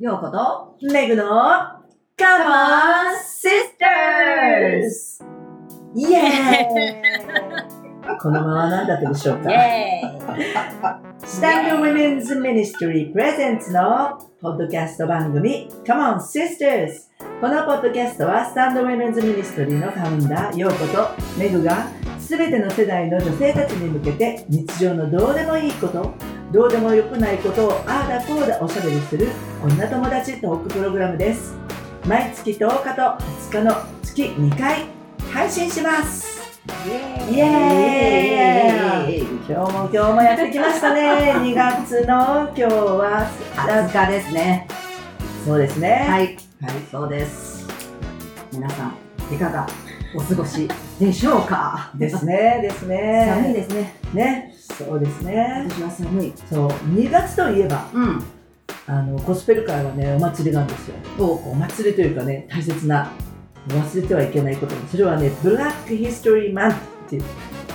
ようこと、メグの Come on Sisters! イエーイこのまま何だったでしょうか？イェーイスタンド Women's Ministry Presents のポッドキャスト番組 Come on Sisters! このポッドキャストはスタンド Women's Ministry のファウンダー、ヨーコとメグがすべての世代の女性たちに向けて日常のどうでもいいこと、どうでもよくないことをああだこうだおしゃべりする女友達トークプログラムです。毎月10日と20日の月2回配信します。イエーイ今日も今日もやってきましたね。2月の今日は20日ですね。そうですね。はい、はい。そうです。皆さん、いかが？お過ごしでしょうか？ですね。ですね。寒いですね。ね。そうですね。私は寒い。そう。2月といえば、うん。あの、ゴスペル界はね、お祭りがあるんですよ。おお祭りというかね、大切な、忘れてはいけないことそれはね、ブラックヒストリーマンっていう、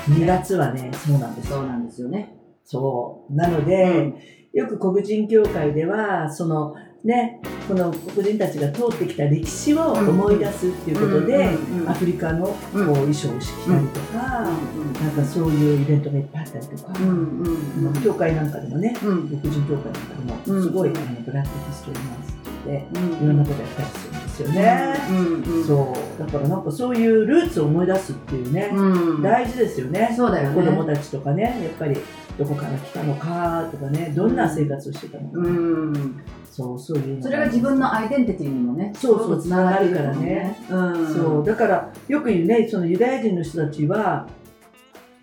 2月はね、そうなんですよ。そうなんですよね。そう。なので、うんよく黒人協会では、そのね、この黒人たちが通ってきた歴史を思い出すっていうことで、アフリカのこううん衣装を着たりとか、なんかそういうイベントがいっぱいあったりとか、うんうんうん教会なんかでもね、うん黒人協会なんかでも、うん。すごい、あのブラックヒストリーマンスって言って、うん。いろんなことやったりするんですよね。うんうん。そう。だからなんかそういうルーツを思い出すっていうね、うん。大事ですよね。そうだよね。子供たちとかね、やっぱりどこから来たのかとかね、どんな生活をしてたのか、うんそう、そういうの。それが自分のアイデンティティにもねそうそうつながるからね。うん。そう、だからよく言うね、そのユダヤ人の人たちは、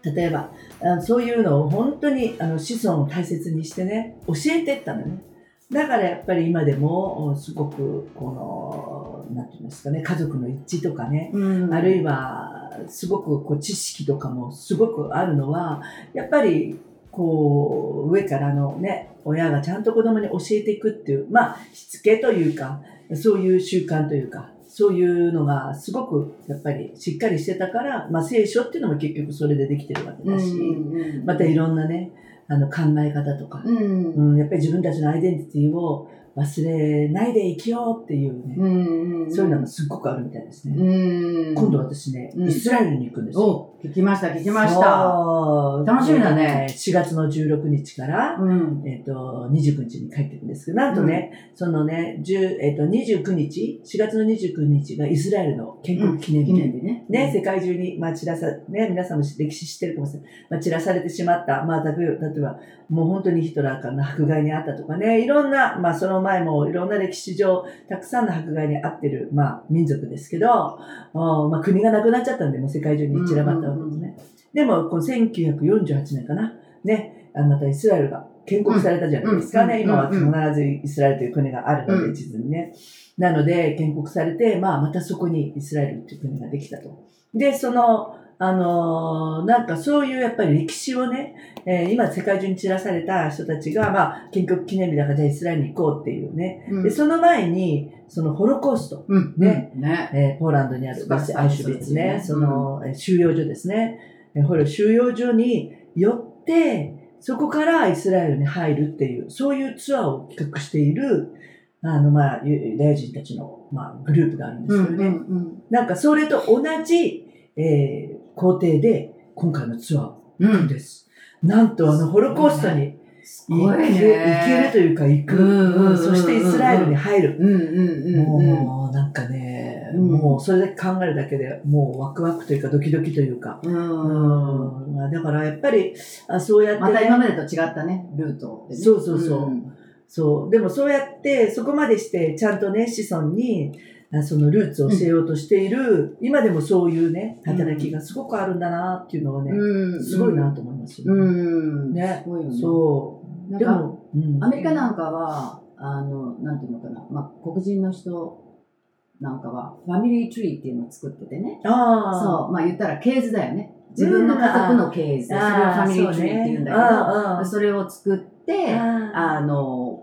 例えば、あそういうのを本当にあの子孫を大切にしてね、教えてったのね。だからやっぱり今でもすごくこの、なんていうんですかね、家族の一致とかね、うん。あるいは、すごくこう知識とかもすごくあるのは、やっぱり、こう、上からのね、親がちゃんと子供に教えていくっていう、まあ、しつけというか、そういう習慣というか、そういうのがすごくやっぱりしっかりしてたから、まあ聖書っていうのも結局それでできてるわけだし、うんまたいろんなね、あの考え方とか、うん。うん、やっぱり自分たちのアイデンティティを忘れないで生きようっていうね、うんそういうのがすっごくあるみたいですね。うん。今度私ね、うん。イスラエルに行くんですよ。お聞きました聞きました。楽しみだね。えーと4月の16日から、うん。えっ、と、29日に帰ってくるんですけど、なんとね、そのね、10えっ、と、29日、4月の29日がイスラエルの建国記念日。記念日ね。ね、世界中に、まあ、散らさ、ね、皆さんも歴史知ってるかもしれない。まあ、散らされてしまった。まあ、例えば、例えばもう本当にヒトラーからの迫害にあったとかね、いろんな、まあ、その前もいろんな歴史上、たくさんの迫害にあってる、まあ、民族ですけど、おまあ、国がなくなっちゃったんで、もう世界中に散らばったわけですね。でも、この1948年かな。ね、あのまたイスラエルが建国されたじゃないですかね。うん今は必ずイスラエルという国があるので、うん地図にね。なので、建国されて、まあ、またそこにイスラエルという国ができたと。で、その、あのーなんかそういうやっぱり歴史をね、えー今世界中に散らされた人たちが、まあ、建国記念日だからじゃあイスラエルに行こうっていうね。うん。で、その前に、そのホロコースト、うんね。ね。えーポーランドにある素晴らしいアイシュビッツね、その、えー収容所ですね。えーこれ収容所に寄って、そこからイスラエルに入るっていう、そういうツアーを企画している、あの、まあ、ユユダヤ人たちの、まあ、グループがあるんですよね。うん。なんか、それと同じ、えー工程で、今回のツアーうん。なんと、あの、ホロコーストに行け,、ね行けるというか、行く、うんそしてイスラエルに入る。うんうんうんもう、なんかね、もう、それだけ考えるだけでもう、ワクワクというか、ドキドキというか。うんうんだから、やっぱり、あそうやって、また今までと違ったねルートでねそうそうそうそう。でも、そうやって、そこまでして、ちゃんとね、子孫に、そのルーツを教えようとしている、今でもそういうね、働きがすごくあるんだなっていうのはね、うん。すごいなと思いますようね。ん。ね。すごいよね。そう。でも、うん。アメリカなんかはあのなんていうのかな。まあ黒人の人なんかはファミリーツリーっていうのを作っててね。ああ。そう。まあ言ったら系図だよね。自分の家族の系図それをファミリーツリーって言うんだけどそれを作ってああの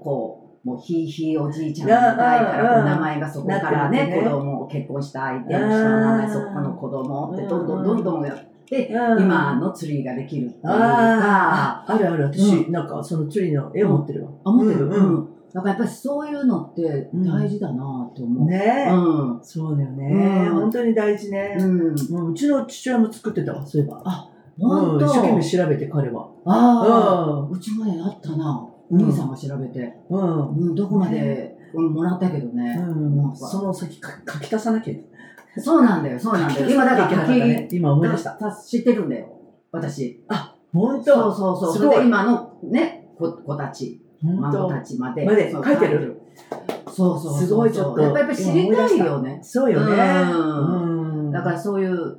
こうもうひいひいおじいちゃんの代からこう名前がそこからね子供を結婚した相手の人の名前そこの子供ってどんどんどんどんやってうん今のツリーができるっていうかああ、あるある、私、うなんかそのツリーの絵を持ってるわ。あ持ってる？うんうんだからやっぱりそういうのって大事だなって思う。ねえ、うん。そうだよね、うん本当に大事ね。うん。もううちの父親も作ってたわ、そういえば。あ、本当、うん、一生懸命調べて、彼は。ああ、うちもね、あったな。おうん兄さんが調べて。うん。うん、どこまで、うんもらったけどね。うんその先か書き足さなきゃ。そうなんだよ、そうなんだよ。今だから書き、ね、今思い出した。た知ってるんだよ。私。本そう当そうそう。すごいそれで今のね、子子たち、孫たちまで。までそう書いてるそうそうそう。すごいちょっとやっぱやっぱ知りたいよね。そうよね。うんうんだからそういう、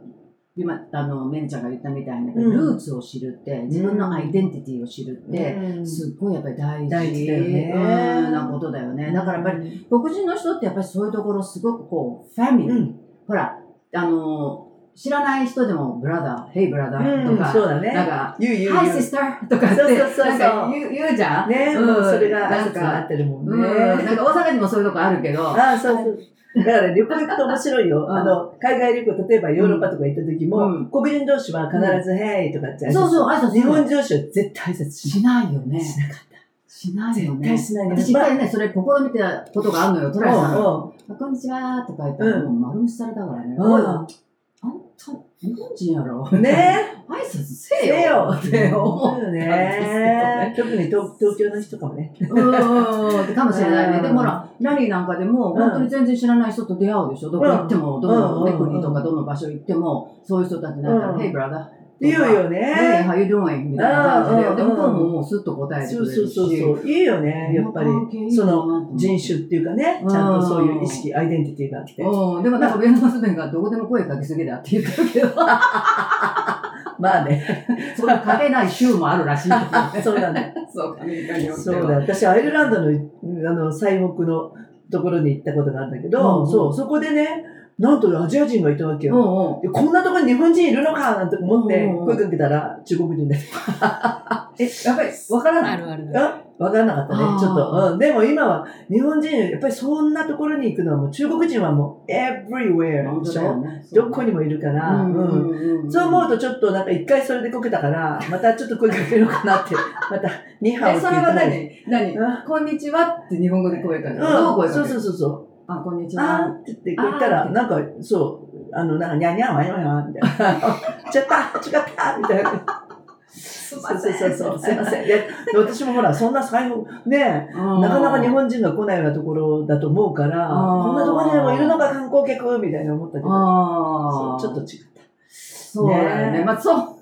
今、あの、メンちゃんが言ったみたいに、うん。ルーツを知るって、自分のアイデンティティを知るって、うん。すっごいやっぱり大事大事だよね。うんなことだよね。だからやっぱり、黒人の人ってやっぱりそういうところすごくこう、ファミリー。うん。ほら、あの、知らない人でも、ブラダー、Hey ブラダーうん、とか、そうだね。なんか、言う言う Hi 言う。sister とかって、そうそうそうそうなんか言う言うじゃん？ね、うんもうそれがなん挨拶になかってるもんね。うん、なんか大阪にもそういうとこあるけど、ああ、そうそう。だから旅行行くと面白いよ。うんあの、海外旅行、例えばヨーロッパとか行った時も、うん黒人同士は必ず、ヘイとかってそうそう、挨拶日本人同士は絶対挨拶ししないよね。しなかった。しないよね。絶対しないね私一回ね、それ試みたことがあるのよ、トライさんこんにちはとか言ったら、うんもう丸無視されたからね。日本人やろ。ね挨拶せせよよって思そうよね。特に東東京の人かもね。う。うん、かもしれないね。うん でもほら、ラリーなんかでも、うん本当に全然知らない人と出会うでしょ。どこ行っても、どの国とかどの場所行っても、そういう人たちだったら、うん Hey brother。言うよ Hey, ね。how you doing? みたいな感じで。うんで、向こうももうスッと答えてそうくれるし。そうそうそう。いいよね。やっぱり、その人種っていうかね、ちゃんとそういう意識、アイデンティティがあって。うん、でもなんか上の娘がどこでも声かけすぎだって言ってるけど、まあね。そのかけない州もあるらしいけどそうだね。そうか、アメリカによっては。そうだ。私、アイルランドの、あの、最北のところに行ったことがあるんだけど、うんうんそう、そこでね、なんとアジア人がいたわけよ。うんうん。でこんなところに日本人いるのかなんて思ってうんうん声かけたら中国人で。え、やっぱり わからないあるある。あわからなかったねちょっと。うん、でも今は日本人、やっぱりそんなところに行くのはもう中国人はもう everywhere でしょ？ね。どこにもいるから、うんうんうんうん。そう思うとちょっとなんか一回それでこけたから、またちょっと声かけるのかなって、また、ニハオっえ、てそれは何？何？うんこんにちはって日本語で声かける。どう声かける？そうそうそうそう。あ、こんにちは。って言って言ったら、なんか、そう、あの、なんか、にゃんにゃんわにゃんわにゃんみたいな。ちゃった違ったみたいな。すそうそうそうそう、すいません。いや、私もほら、そんな最後、ねなかなか日本人が来ないようなところだと思うから、こんなところにでもいるのか観光客みたいな思ったけど、ああ。そうちょっと違った。そうだよね。ねまあ、そう、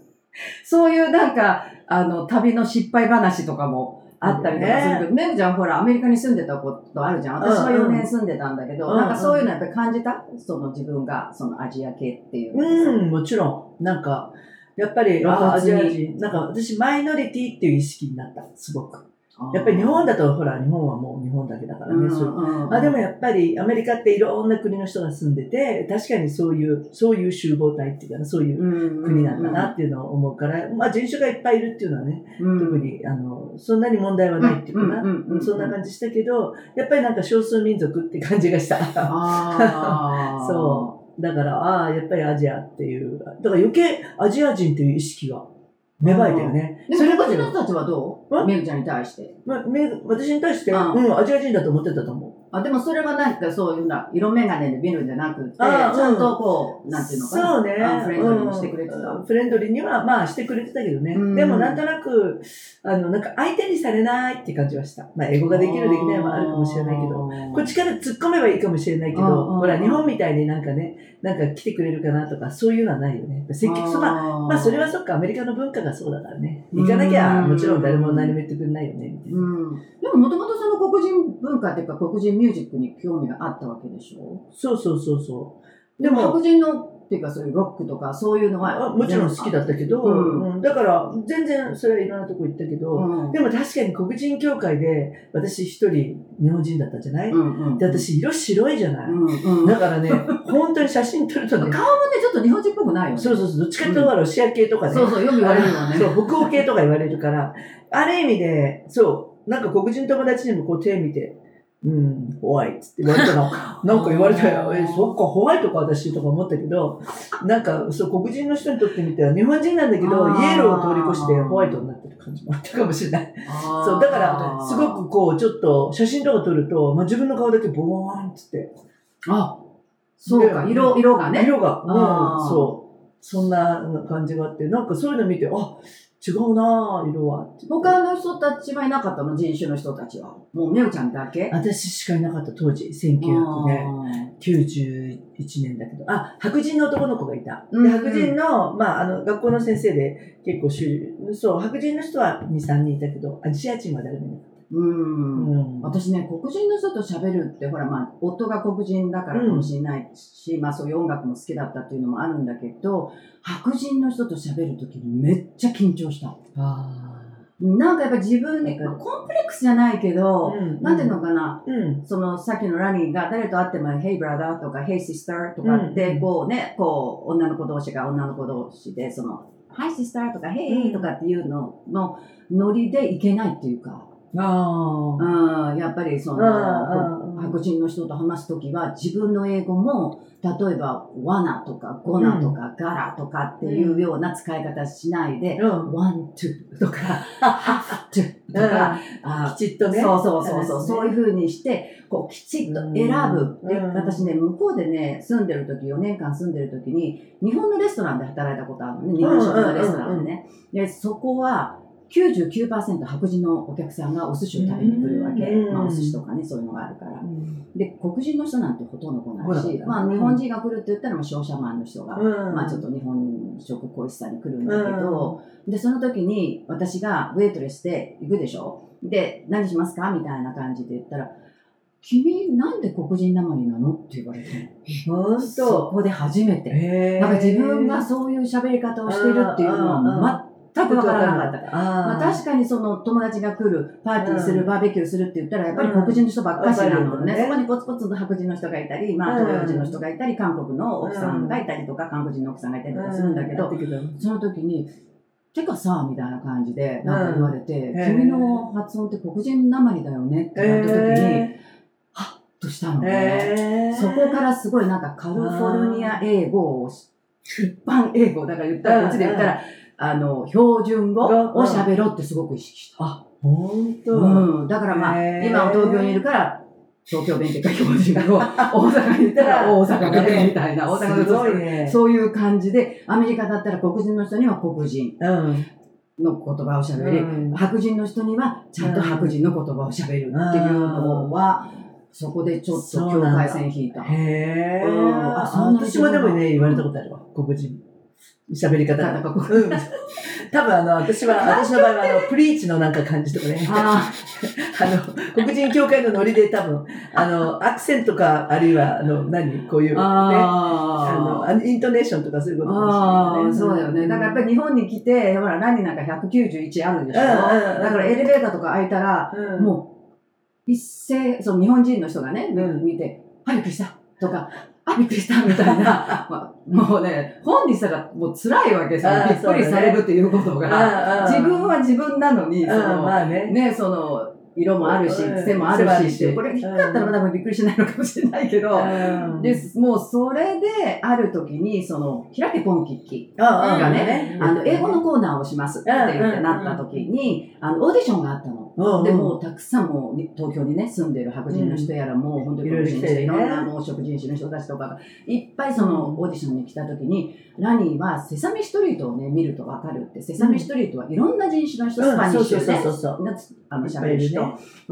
そういうなんか、あの、旅の失敗話とかもあったりとかするけど、ちゃんほら、アメリカに住んでたことあるじゃん。私はうんうん4年住んでたんだけど、なんかそういうのやっぱり感じた？その自分が、そのアジア系っていう。うん、もちろん。なんか、やっぱり、アジア人、なんか私、マイノリティっていう意識になった、すごく。やっぱり日本だと、ほら、日本はもう日本だけだからね、そういううん。う。んあでもやっぱりアメリカっていろんな国の人が住んでて、確かにそういう、そういう集合体っていうかな、そういう国なんだなっていうのを思うから、まあ人種がいっぱいいるっていうのはね、うん。特に、あの、そんなに問題はないっていうかな、そんな感じしたけど、やっぱりなんか少数民族って感じがした。そう。だから、ああ、やっぱりアジアっていう、だから余計アジア人っていう意識が芽生えたよね。それこその人たちはどう？うん？メグちゃんに対して。まあ、め私に対して、ううんん、アジア人だと思ってたと思う。あ、でもそれはなんかそういうな、色眼鏡で見るんじゃなくて、ちゃんとこう、なんていうのかな？そうね。あフレンドリーにしてくれてた。うんフレンドリーには、まあしてくれてたけどね。うんでもなんとなく、あの、なんか相手にされないって感じはした。まあ英語ができるできないもあるかもしれないけど、こっちから突っ込めばいいかもしれないけうんど、うんほら、日本みたいになんかね、なんか来てくれるかなとか、そういうのはないよね。積極そまあ、あーまあそれはそっか、アメリカの文化がそうだからね。行かなきゃ、うんもちろん誰も何も言ってくれないよね、みたいな。うん。でももともとその黒人文化っていうか黒人ミュージックに興味があったわけでしょ？そうそうそうそう。でも白人のっていうかそういうロックとかそういうのはあもちろん好きだったけど、うんうんだから全然それはいろんなとこ行ったけど、うんでも確かに黒人協会で私一人日本人だったじゃない、うんうん。で私色白いじゃない、うんうん。だからね、本当に写真撮るとね、顔もね、ちょっと日本人っぽくないよね。そうそうそう、どっちかというとロシア系とかね、そうそう、よく言われるよね。そう、北欧系とか言われるから、ある意味で、そう、なんか黒人友達にもこう手見て、うん、ホワイトって言われたの。なんか言われたよ。え、そっか、ホワイトか私とか思ったけど、なんか、そう、黒人の人にとってみては、日本人なんだけど、イエローを通り越してホワイトになってる感じもあったかもしれない。そう、だから、すごくこう、ちょっと、写真とか撮ると、まあ、自分の顔だけボーンってって。あ、そうか、で色、色がね。色が、うん、そう。そんな感じがあって、なんかそういうの見て、あ、違うなぁ、色は。他の人たちはいなかったの人種の人たちは。もう、めうちゃんだけ私しかいなかった、当時、1991年だけど。あ、白人の男の子がいた。うんで白人の、まあ、あの、学校の先生で結構主、そう、白人の人は2、3人いたけど、アジア人は誰もいなかった。うん。うん。私ね、黒人の人と喋るって、ほら、まあ、夫が黒人だからかもしれないし、まあ、そういう音楽も好きだったっていうのもあるんだけど、白人の人と喋るときにめっちゃ緊張した。あなんかやっぱ自分に、わかるコンプレックスじゃないけど、うんなんていうのかな、うん。そのさっきのラニーが誰と会っても、Hey brother とか Hey sister とかって、うんこうね、こう、女の子同士が女の子同士で、その、Hi sister とかう Hey んとかっていうののノリでいけないっていうか、ああ。うん、やっぱりそうんの、うん。白人の人と話すときは自分の英語も例えば「罠」とか「ゴナ」とか「ガラ」とかっていうような使い方しないでうん。「one to」とか「have to」とか、あきちっとね。そうそうそうそう、そういうふうにしてこうきちっと選ぶ、私ね向こうでね住んでる時4年間住んでる時に日本のレストランで働いたことあるのね。日本食のレストランでね、でそこは99%白人のお客さんがお寿司を食べに来るわけ、うん。まあ、お寿司とかねそういうのがあるから。うん。で黒人の人なんてほとんど来ないし、まあ、日本人が来るって言ったらまあ商社マンの人が、うん。まあ、ちょっと日本食恋しさに来るんだけど、でその時に私がウェイトレスで行くでしょ？で何しますか？みたいな感じで言ったら「君なんで黒人なまりなの?」って言われて。ほんそと。こで初めて。なんか自分がそういう喋り方をしてるっていうのは全くわからなかった。まあ、確かにその友達が来る、パーティーする、うんバーベキューするって言ったら、やっぱり黒人の人ばっかしなのね。うんそこにポツポツと白人の人がいたり、まあ、うん。東洋人の人がいたり、韓国の奥さんがいたりとか、韓国人の奥さんがいたりとかするんだけど、その時に、てかさ、みたいな感じで、なんか言われて、うん君の発音って黒人なまりだよねって言われた時に、はっとしたのね。そこからすごいなんかカリフォルニア英語をし、一般英語、だから言ったら、こっちで言ったら、あの、標準語を喋ろうってすごく意識した。ほんと。うん。だからまあ、今は東京にいるから、東京弁ってか標準語。大阪に行ったら大阪弁みたいな。大阪すのごいね。そういう感じで、アメリカだったら黒人の人には黒人うん。の言葉を喋り、うん白人の人にはちゃんと白人の言葉を喋るっていうのは、そこでちょっと境界線引いた。へーうんあそんなに私もでもね、言われたことあるわ。黒人。喋り方が。なんかこううん。多分あの、私は、私の場合はあの、プリーチのなんか感じとかね。あ あの、黒人教会のノリで多分、あの、アクセントか、あるいは、あの、何？こういう、ね。あの、ああのイントネーションとかそういうことかもしれああ、ないね。そうだよね。だからやっぱり日本に来て、ほら、何なんか191あるでしょ？だからエレベーターとか開いたら、うん、もう、一斉、その日本人の人がね、うん見て、あ、びっくりしたとか、あ、びっくりしたみたいな、まあもうね、本にしたらもう辛いわけですよ。びっくりされるっていうことが。あ自分は自分なのに、うん、その、まあね。ね、その、色もあるし、うん。癖もあるしこれ、低かったら多分びっくりしないのかもしれないけど、うん。で、もうそれで、ある時に、その、開けポンキッキああがね、あの、英語のコーナーをしますってなった時に、あの、オーディションがあったの。うんで、もうたくさんもう、東京にね、住んでる白人の人やら、もう本当にいろんなもう食人種の人たちとかが、いっぱいそのオーディションに来た時に、ラニーはセサミストリートをね、見るとわかるって、セサミストリートはいろんな人種の人、スパニッシュね。そうそう、そうそう。なあの喋る人、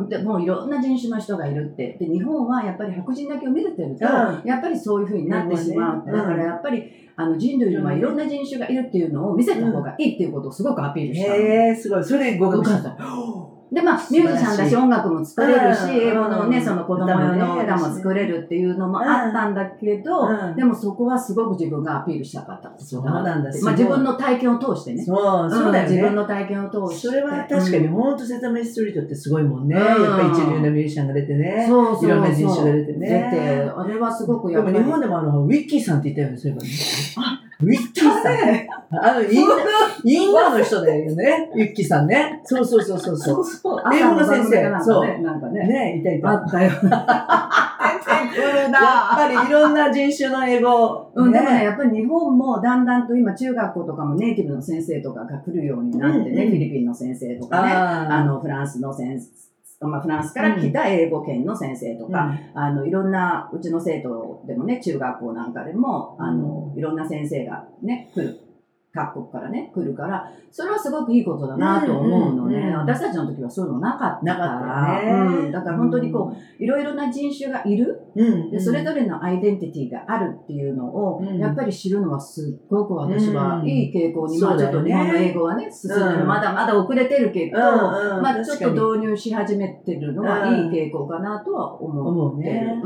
でもういろんな人種の人がいるってで日本はやっぱり白人だけを見せてると、うやっぱりそういうふうになってしまうだからやっぱりあの人類にはいろんな人種がいるっていうのを見せた方がいいっていうことをすごくアピールしたの。へえ、すごい。それ合格した。でまあミュージシャンだし音楽も作れるし、うん英語のね、うんその子供用の歌も作れるっていうのもあったんだけど、うんでもそこはすごく自分がアピールしたかったそうなんだまあ、自分の体験を通してね。そう、そうだよね。自分の体験を通して。それは確かに、本当セサミストリートってすごいもんね。うんやっぱり一流のミュージシャンが出てね。そうそうそう。いろんな人種が出てね出て、あれはすごくでやっぱり。も日本でもあの、ウィッキーさんって言ったよね、そういえばね。あ、ウウィッキーさん。ね、あの、インド、インドの人だよね。ウィッキーさんね。そうそうそうそうそう。そう。英語の先生朝番組かなんかね。ね。ね、いたいた。あったよ。出てくるやっなぱりいろんな人種の英語。うん、でもね、やっぱり日本もだんだんと今中学校とかもネイティブの先生とかが来るようになってね、フィリピンの先生とかね、ああの、フランスの先生、まあ、フランスから来た英語圏の先生とか、あの、いろんな、うちの生徒でもね、中学校なんかでも、あの、いろんな先生がね、来る。各国からね、来るから、それはすごくいいことだなと思うのね、うん。うんうん私たちの時はそういうのなかったから、ね。うん、だから本当にこう、いろいろな人種がいる、うん。でそれぞれのアイデンティティがあるっていうのを、うん。やっぱり知るのはすっごく私はうん。いい傾向に、そうだよね。まあちょっと日本の英語はね、進んでる、うん。まだまだ遅れてるけど、うんうん。まあちょっと導入し始めてるのはいい傾向かなとは思う。思うね。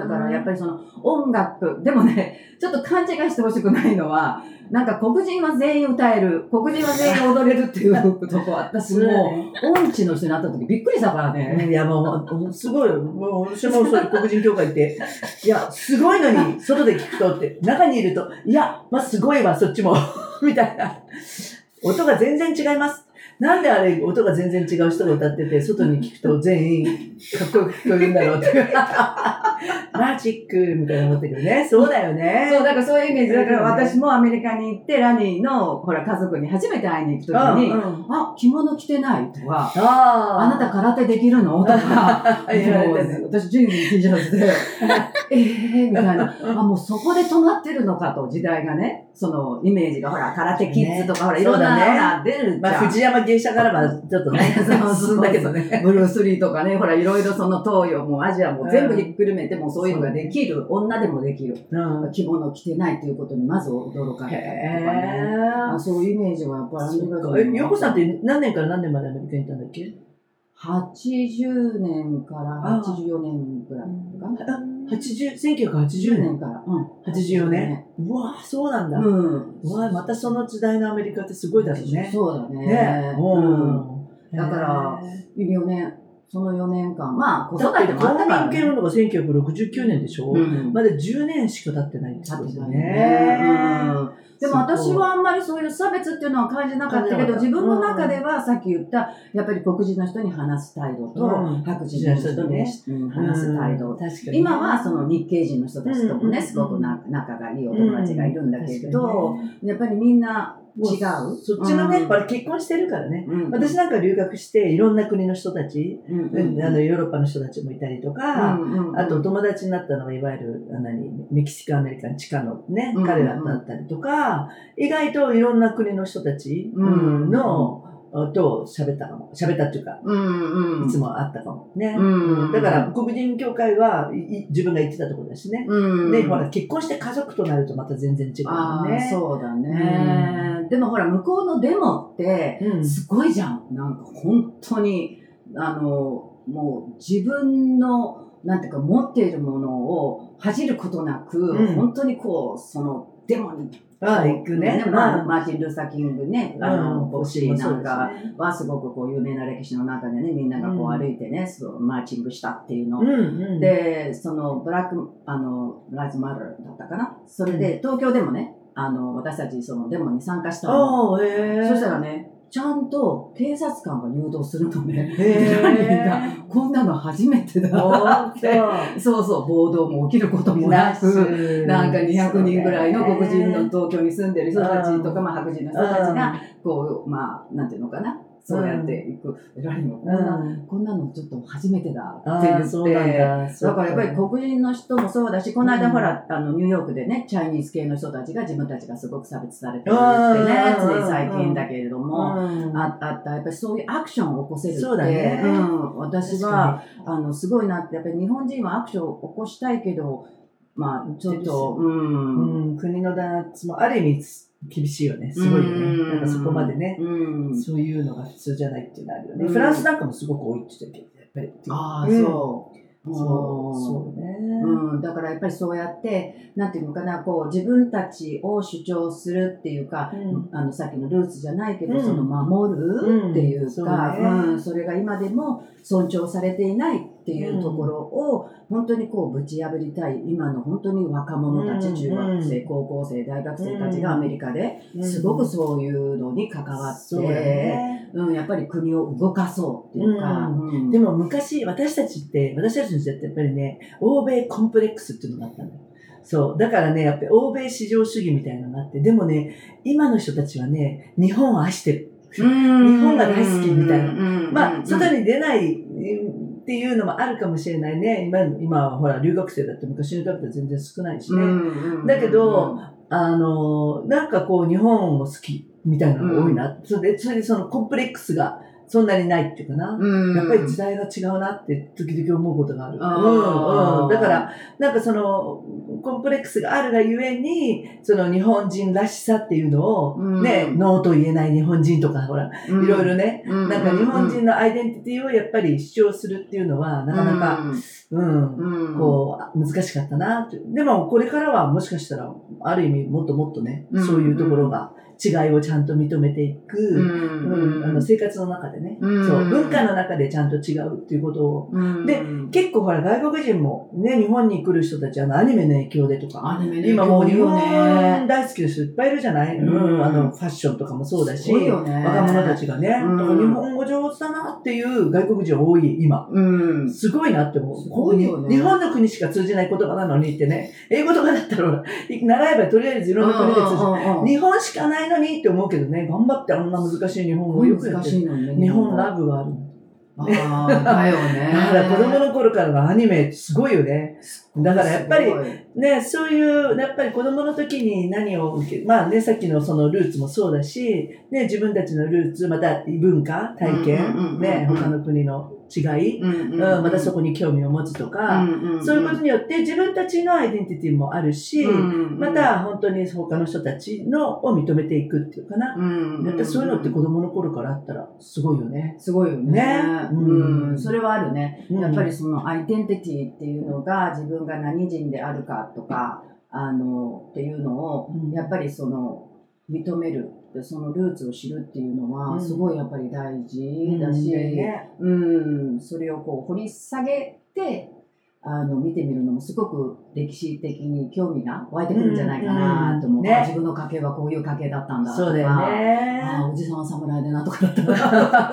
うん。だからやっぱりその音楽、でもね、ちょっと勘違いしてほしくないのは、なんか黒人は全員歌える、黒人は全員踊れるっていうとこ、私もう、音痴の人に会った時びっくりしたからね。いやもう、すごいよ。もう、私もそう黒人協会って、いや、すごいのに、外で聞くとって、中にいると、いや、まあすごいわ、そっちも。みたいな。音が全然違います。なんであれ、音が全然違う人が歌ってて、外に聞くと全員、かっこよく聞こえるんだろうって。マジックみたいな思ったけどね。そうだよね。そう、だからそういうイメージ。だからうん私もアメリカに行って、ラニーの、ほら、家族に初めて会いに行くときに、うんうんあ、着物着てないとか、ああなた空手できるの？とか、私、ジーンズに T シャツで、えーみたいな。あ、もうそこで止まってるのかと、時代がね。そのイメージが、ほら、空手キッズとか、ほら、いろんなのが出るじまあ、ゃん。藤山芸者からはちょっとね、進んだけどね。ブルース・リーとかね、ほら、いろいろその東洋もアジアも全部ひっくるめてもそういうのができる。女でもできる。うん。着物着てないっていうことにまず驚かれたりとかね。そういうイメージはやっぱりアメリカ人ーえ、ヨコさんって何年から何年までアメリカにいたんだっけ？80年から84年ぐらいかな。80 1980 10年。年から。うん。84年。うわぁ、そうなんだ。ううん。わぁ、またその時代のアメリカってすごいだろうね。そうだね。ね。うん。うん。だからへ4年、その4年間、まあ、子育てもあったからね。公民権のが1969年でしょ、うん。まだ10年しか経ってないってことですよね。ね。うんでも私はあんまりそういう差別っていうのは感じなかったけど、自分の中ではさっき言った、やっぱり黒人の人に話す態度と、うん。白人の人に、うん話す態度。今はその日系人の人たちともね、うんすごくな仲がいいお友達がいるんだけうんど、やっぱりみんな違う？そっちのね、うんこれ結婚してるからね。うん私なんか留学して、いろんな国の人たち、うんうんあのヨーロッパの人たちもいたりとか、うんうんあと友達になったのがいわゆるあ何？メキシカンアメリカン地下のね、うん彼らだったりとか、意外といろんな国の人たちうんの、と喋ったかも。喋ったっていうか、うんうん。いつも会ったかもね。うんだから黒人協会は自分が言ってたところだしね。うん、で、ほら、結婚して家族となるとまた全然違うああ、よね。そうだね、でもほら、向こうのデモって、うん。すごいじゃん。なんか本当に、あの、もう自分の、なんていうか、持っているものを恥じることなく、うん。本当にこう、その、デモに、ああ、行くね。まあ、うん。マーティン・ルーサー・キングね、あの、牧師なんかはすごくこう有名な歴史の中でね、みんながこううん歩いてね、そうマーチングしたっていうの。で、そのブラック、あの、ライズ・マターだったかな。それで、東京でもね、あの、私たちそのデモに参加したの。あえ。そしたらね、ちゃんと警察官が誘導するのね。こんなの初めてだって。そうそう、暴動も起きることもなく、なんか200人ぐらいの黒人の東京に住んでる人たちとか、まあ白人の人たちが、こう、まあ、なんていうのかな。そうやっていく。えらいの、こんな、こんなのちょっと初めてだって言って。そうなんだ。だからやっぱり黒人の人もそうだし、この間ほら、あの、ニューヨークでね、チャイニーズ系の人たちが自分たちがすごく差別されてるってね、つい最近だけれども、ああった、やっぱりそういうアクションを起こせるって、そうだね。うん、私は、あの、すごいなって、やっぱり日本人はアクションを起こしたいけど、まあ、ちょっと、うん。うん、国の弾圧もある意味厳しいよね。すごいよね。なんかそこまでね、うん。そういうのが普通じゃないっていうのあるよね。うんフランスなんかもすごく多いって言ってたけど、やっぱり。ああ、うんそう。そう、うんそうね。うん、だからやっぱりそうやって、なんていうのかな、こう自分たちを主張するっていうか、うんあのさっきのルーツじゃないけど、うんその守るっていううんそうか、ねうんそれが今でも尊重されていないっていうところを、本当にこうぶち破りたい今の本当に若者たち、うん中学生、う高校生、大学生たちがアメリカでうん。すごくそういうのに関わって、そうん、やっぱり国を動かそうっていうか、でも昔、私たちって、私たちの時代ってやっぱりね、欧米コンプレックスっていうのがあったんだよ。そう。だからね、やっぱり欧米至上主義みたいなのがあって、でもね、今の人たちはね、日本を愛してる。日日本が大好きみたいな。なまあ、外に出ないうんっていうのもあるかもしれないね。今、今はほら、留学生だって昔に比べたら全然少ないしね。だけど、あの、なんかこう、日本も好きみたいなのが多いな。それで、それでそのコンプレックスがそんなにないっていうかな。やっぱり時代が違うなって時々思うことがある。うんうん。だから、なんかその、コンプレックスがあるがゆえに、その日本人らしさっていうのを、うん。ね、ノーと言えない日本人とか、ほら、いろいろね、ななんか日本人のアイデンティティをやっぱり主張するっていうのは、なかなか、うん、うん、こう、難しかったな。でも、これからはもしかしたら、ある意味もっともっとね、うん。そういうところが、違いをちゃんと認めていく、うん。うんあの生活の中でね、うん。そう、文化の中でちゃんと違うっていうことを、うん。で結構ほら、外国人もね、日本に来る人たち、あの、アニメの影響でとか、アニメの今もう日本大好きな人いっぱいいるじゃない、ううん。ん、あの、ファッションとかもそうだし、ね。若者たちがね、うん。だから日本語上手だなっていう外国人多い、今。うん。すごいなって思う。日本の国しか通じない言葉なのにってね、英語とかだったら習えばとりあえずいろんな国で通じる。うん日本しかないのにって思うけどね、頑張ってあんな難しい日本語をよくや難ってる。ね。日本ラブがある。ああ、だよね。だから子供の頃からのアニメすごいよね。だからやっぱりね、そういう、やっぱり子供の時に何を受け、まあね、さっきのそのルーツもそうだし、ね、自分たちのルーツ、また異文化、体験、うんね、他の国の違い、うんうん、またそこに興味を持つとか、そういうことによって自分たちのアイデンティティもあるし、また本当に他の人たちのを認めていくっていうかな。やっぱりそういうのって子供の頃からあったらすごいよね。すごいよね。ねううんん。それはあるね。うんやっぱりそのアイデンティティっていうのが自分が何人であるかとか、あの、っていうのを、うんやっぱりその、認める。そのルーツを知るっていうのは、うんすごいやっぱり大事だうんし、ねうん、それをこう掘り下げて、あの、見てみるのもすごく歴史的に興味が湧いてくるんじゃないかなと思う。うんねあ自分の家系はこういう家系だったんだとか。そうだよあね。あ、おじさんは侍でなとかだったとか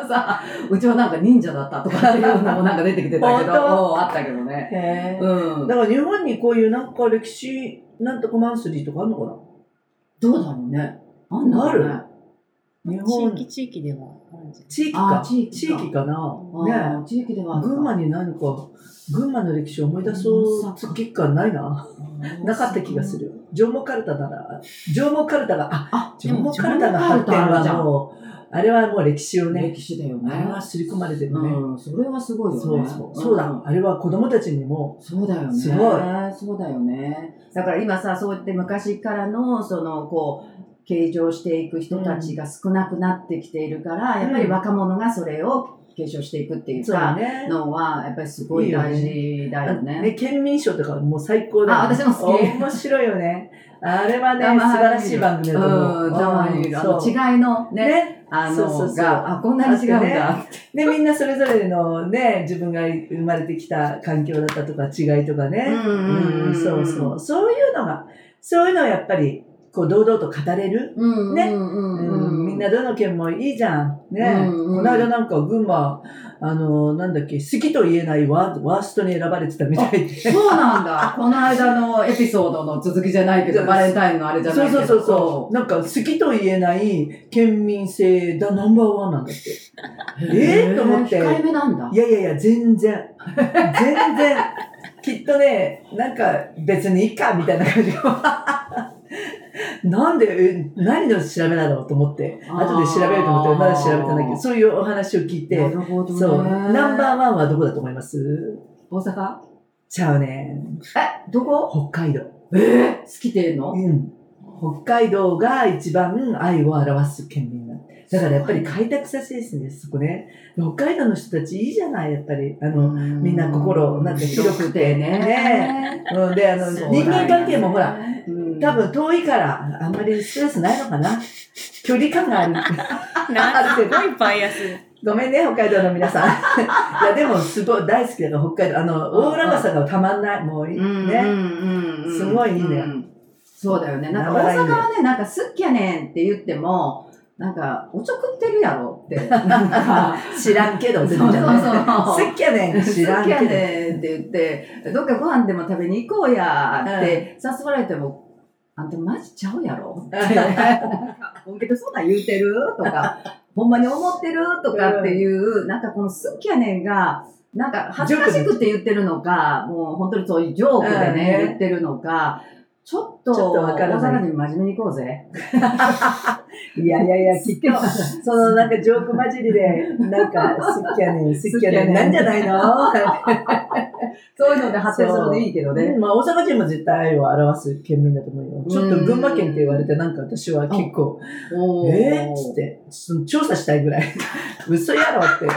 さ、うちはなんか忍者だったとかっていうのもなんか出てきてたけど、あったけどね。うん。だから日本にこういうなんか歴史なんとかマンスリーとかあるのかな？どうだろうね。あんなある？ね。日本。地域地域ではあるんじゃない？地域か。あ地域か地域か。なあねー地域ではあるか。群馬に何か群馬の歴史を思い出そう月間ないな。なかった気がす。る。縄文カルタなら縄文カルタがああ、縄文カルタの発展はもうあれはもう歴史をね歴史だよね。あれは刷り込まれてるね、うん、それはすごいよね。そうそう。そうだ、ん。あれは子供たちにもそうだよね。すごい。そうだよね。だから今さ、そうやって昔からの、その、こう、継承していく人たちが少なくなってきているから、やっぱり若者がそれを継承していくっていうか、ねのは、やっぱりすごい大事だよね。ね、県民賞とかもう最高だよ、あ私も好き面白いよね。あれはね、素晴らしい番組だと思う。うん、たまにいる。違いのね、ね。あのそうそうそうが、あ、こんなに違うんだ。で、みんなそれぞれのね、自分が生まれてきた環境だったとか違いとかね。うんうんうんそうそう。そういうのが、そういうのをやっぱり、こう、堂々と語れる？うんねうんうんうんうんみんなどの県もいいじゃん。ね。うんうんこの間なんか群馬、あの、なんだっけ、好きと言えないワーワーストに選ばれてたみたいで。そうなんだ。この間のエピソードの続きじゃないけど、バレンタインのあれじゃないけど。そうそうそうそう。なんか好きと言えない県民性だナンバーワンなんだって。えーと思って控えめなんだい。やいやいや、全然。全然。きっとね、なんか別にいいかみたいな感じ なんで、え何の調べなのと思って、あー。後で調べようと思って、まだ調べてないけど、そういうお話を聞いて、なるほどね。そう、ナンバーワンはどこだと思います？大阪？ちゃうね。ん。え、どこ？北海道。えー、好きてんの？うん。北海道が一番愛を表す県民なんだからやっぱり開拓させですね、そこね。北海道の人たちいいじゃない、やっぱり。あの、みんな心なんか広くてね。うん、で、あの、人間関係もほら、うん多分遠いから、あんまりストレスないのかな。距離感がある。なんかすごいバイアス。ごめんね、北海道の皆さん。いや、でも、すごい大好きだから、北海道。あの、大浦さがたまんない。もういい、ね。すごいいいね、そうだよね。なんか大阪はね、なんか好きやねんって言っても、なんか、おちょくってるやろって。なんか、知らんけど、そうそうそう。好きやねん、知らんけど。好きやねんって言って、どっかご飯でも食べに行こうやって誘われても、あんたマジちゃうやろ。本気でそんなん言うてる？とか、ほんまに思ってる？とかっていう、なんかこの好きやねんが、なんか恥ずかしくて言ってるのか、もう本当にそういうジョークでね、言ってるのか、ちょっと、ちょっと大阪人真面目に行こうぜ。いやいやいや、きっと、そのなんかジョーク混じりで、なんか、好きやねん、好きやねん、なんじゃないの？そういうので発展するのでいいけどね。まあ大阪人も絶対愛を表す県民だと思うよ。ちょっと群馬県って言われて、なんか私は結構、えー、っつって、調査したいぐらい。嘘やろって。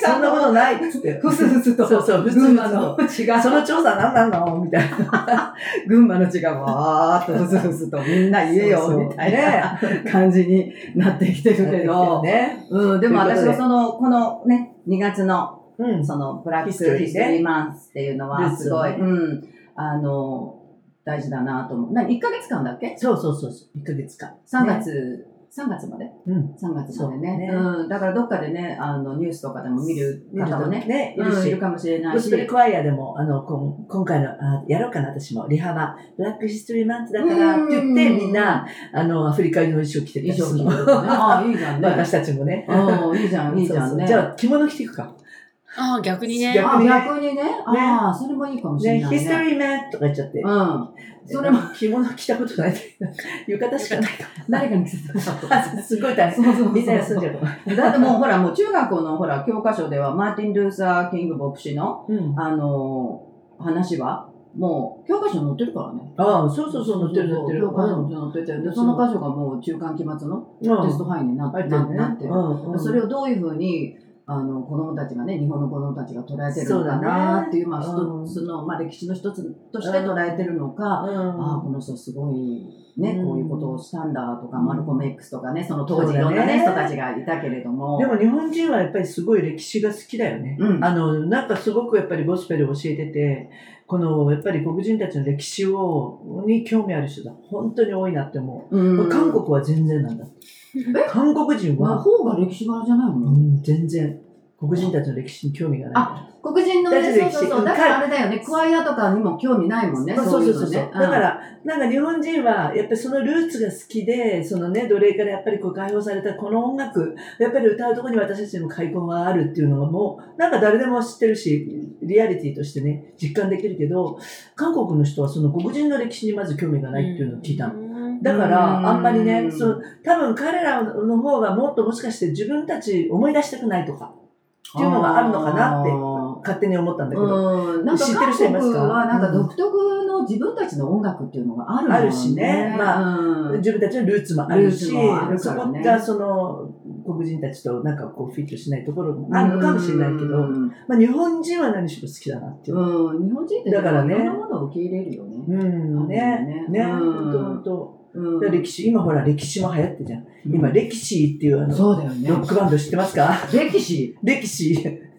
そんなことないっつって。ふすふすと。そうそう、群馬の血が。その調査何なの？みたいな。群馬の血がわーっとふすふすとみんな言えよ、みたいな感じになってきてるけど。ね。うん、でも私はその、このね、2月の、うん、その、ブラックヒストリーマンスっていうのは、すごい、うん、あの、大事だなと思う。何 ?1 ヶ月間だっけ？そうそうそうそう。1ヶ月間。3月3月まで、うん、3月までねね、うん。だからどっかでね、あの、ニュースとかでも見る方もね、ねいるし、いるかもしれないし。ゴスペルクワイアでも、あの、こ今回のあ、やろうかな、私も、リハバ、ブラックヒストリーマンツだからって言って、みんな、あの、アフリカの衣装着てた衣装着てた、ね。ああ、いいじゃんね。私たちもね。ああ、いいじゃん、いいじゃんね。じゃあ、着物着ていくか。ああ、逆にね。逆にね。逆にね。ああ、それもいいかもしれない、ね。ヒストリーマンとか言っちゃって。うん。それも着物着たことない。浴衣しかないか 誰かに着せた すごい大変。そうそうみんな休んじゃうだってもうほら、もう中学校のほら、教科書では、マーティン・ルーサー・キング牧師の、うん、あの、話は、もう、教科書に載ってるからね。ああ、そうそうそう、載ってる載ってる。教科書に載ってて、で、その箇所がもう中間期末のテスト範囲になってる。それをどういうふうに、あの子供たちがね日本の子供たちが捉えてるのかなっていう、ね、まあ一つの、まあ、歴史の一つとして捉えてるのか、うん、ああこの人すごいね、こういうことをしたんだとか、マルコム X とかねその当時いろんなね、人たちがいたけれども。でも日本人はやっぱりすごい歴史が好きだよね、うん、あのなんかすごくやっぱりゴスペルを教えててこのやっぱり黒人たちの歴史をに興味ある人が本当に多いなって思う、うん、韓国は全然なんだ韓国人は？魔法が歴史柄じゃないの？うん、全然。黒人たちの歴史に興味がない。あ、黒人のね、そうそうそう。だからあれだよね、クワイアとかにも興味ないもんね。そうそうそうそう。だから、なんか日本人は、やっぱりそのルーツが好きで、そのね、奴隷からやっぱりこう解放されたこの音楽、やっぱり歌うところに私たちの開口があるっていうのがもう、なんか誰でも知ってるし、リアリティとしてね、実感できるけど、韓国の人はその黒人の歴史にまず興味がないっていうのを聞いたの。だから、あんまりね、その、多分彼らの方がもっともしかして自分たち思い出したくないとか、っていうのがあるのかなって勝手に思ったんだけど。なんか知ってる人いますか？はなんか独特の自分たちの音楽っていうのがある、ね、あるしね。まあ、自分たちのルーツもあるし、るそこがその黒人たちとなんかこうフィットしないところもあるのかもしれないけど、まあ日本人は何しろ好きだなっていう。うん、日本人ってだからね。いろんなものを受け入れるよね。うん、ね。ね。本当本当。うん、歴史、今ほら歴史も流行ってじゃん。今、歴史っていうあの、そうだよね。ロックバンド知ってますか？歴史？歴史。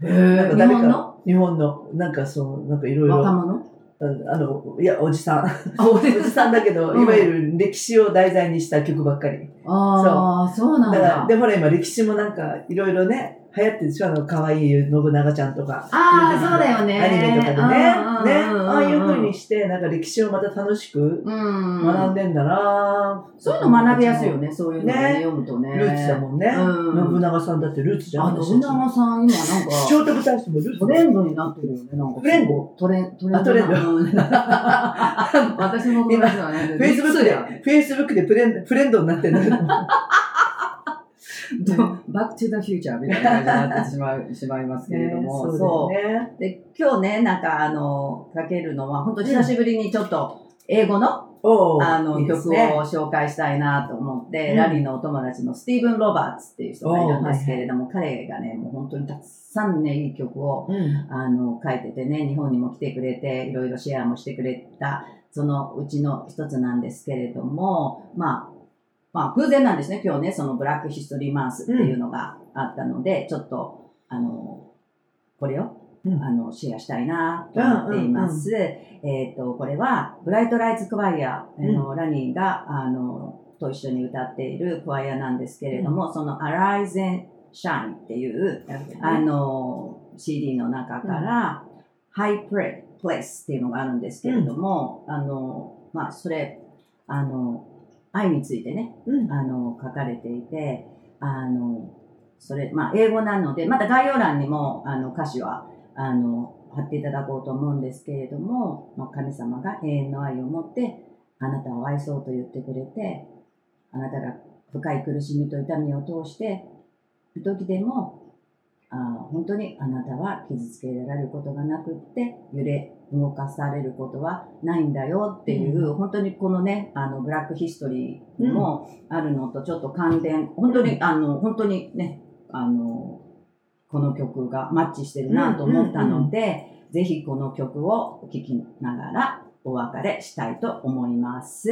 なんか誰か日本の？なんかそう、なんかいろいろ。若者？あの、いや、おじさん。おじさんだけど、いわゆる歴史を題材にした曲ばっかり。ああ、そうなんだ。だで、ほら今歴史もなんか、いろいろね、流行ってるでしょ？あの、可愛い信長ちゃんとか。ああ、そうだよね。アニメとかでね。ね。ああいう風にして、なんか歴史をまた楽しく学んでんだなそういうの学びやすいよね、そういうのね、読むとね。ルーツだもんね。信長さんだってルーツじゃん。あ、信長さん、今なんか。聖徳太子もルーツ。トレンドになってるよね、なんか。トレンド？トレンド。トレンド。私も今、フェイスブックで、フェイスブックでプレン、プレンドになってるバックトゥザフューチャーみたいな感じになってしまい しまいますけれども、ね、そう。ね。で、今日ね、なんかあの、かけるのは、本当久しぶりにちょっと、英語の、あの、曲を紹介したいなと思って、ラリーのお友達のスティーブン・ロバーツっていう人がいるんですけれども、彼がね、もう本当にたくさんね、いい曲を、あの、書いててね、日本にも来てくれて、いろいろシェアもしてくれた、そのうちの一つなんですけれども、まあ、まあ偶然なんですね、今日ね、そのブラックヒストリーマンスっていうのがあったので、ちょっと、あの、これを、うん。あの、シェアしたいなと思っています。えっ、と、これは、ブライトライツクワイア、あの、ラニーが、あの、と一緒に歌っているクワイアなんですけれども、その Arise and Shine っていう、あの、CD の中から、High Place っていうのがあるんですけれども、あの、まあ、それ、あの、愛についてね、うん。あの、書かれていて、あの、それ、まあ、英語なので、また概要欄にも、あの、歌詞は、あの、貼っていただこうと思うんですけれども、まあ、神様が永遠の愛を持って、あなたを愛そうと言ってくれて、あなたが深い苦しみと痛みを通して、時でも、あ本当にあなたは傷つけられることがなくって、揺れ動かされることはないんだよっていう、本当にこのね、あの、ブラックヒストリーにもあるのとちょっと関連、本当に、あの、本当にね、あの、この曲がマッチしてるなと思ったので、ぜひこの曲を聴きながらお別れしたいと思います。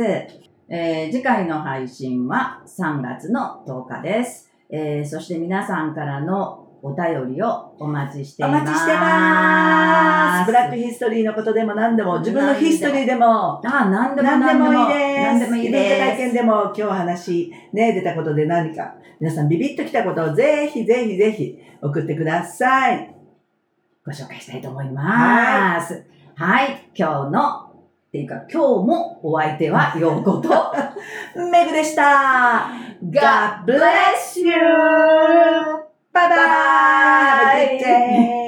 えー次回の配信は3月の10日です。えーそして皆さんからのお便りをお待ちしていおます。待ちしてます。ブラックヒストリーのことでも何でも、自分のヒストリーでも、あ、なんでも何でもいいです。何でもいいイベント体です。験でも今日話、ね、出たことで何か、皆さんビビッときたことをぜひぜひぜひ送ってください。ご紹介したいと思います。はい。今日の、っていうか今日もお相手はようこと。メグでした。God bless you! Bye bye! Have a good day!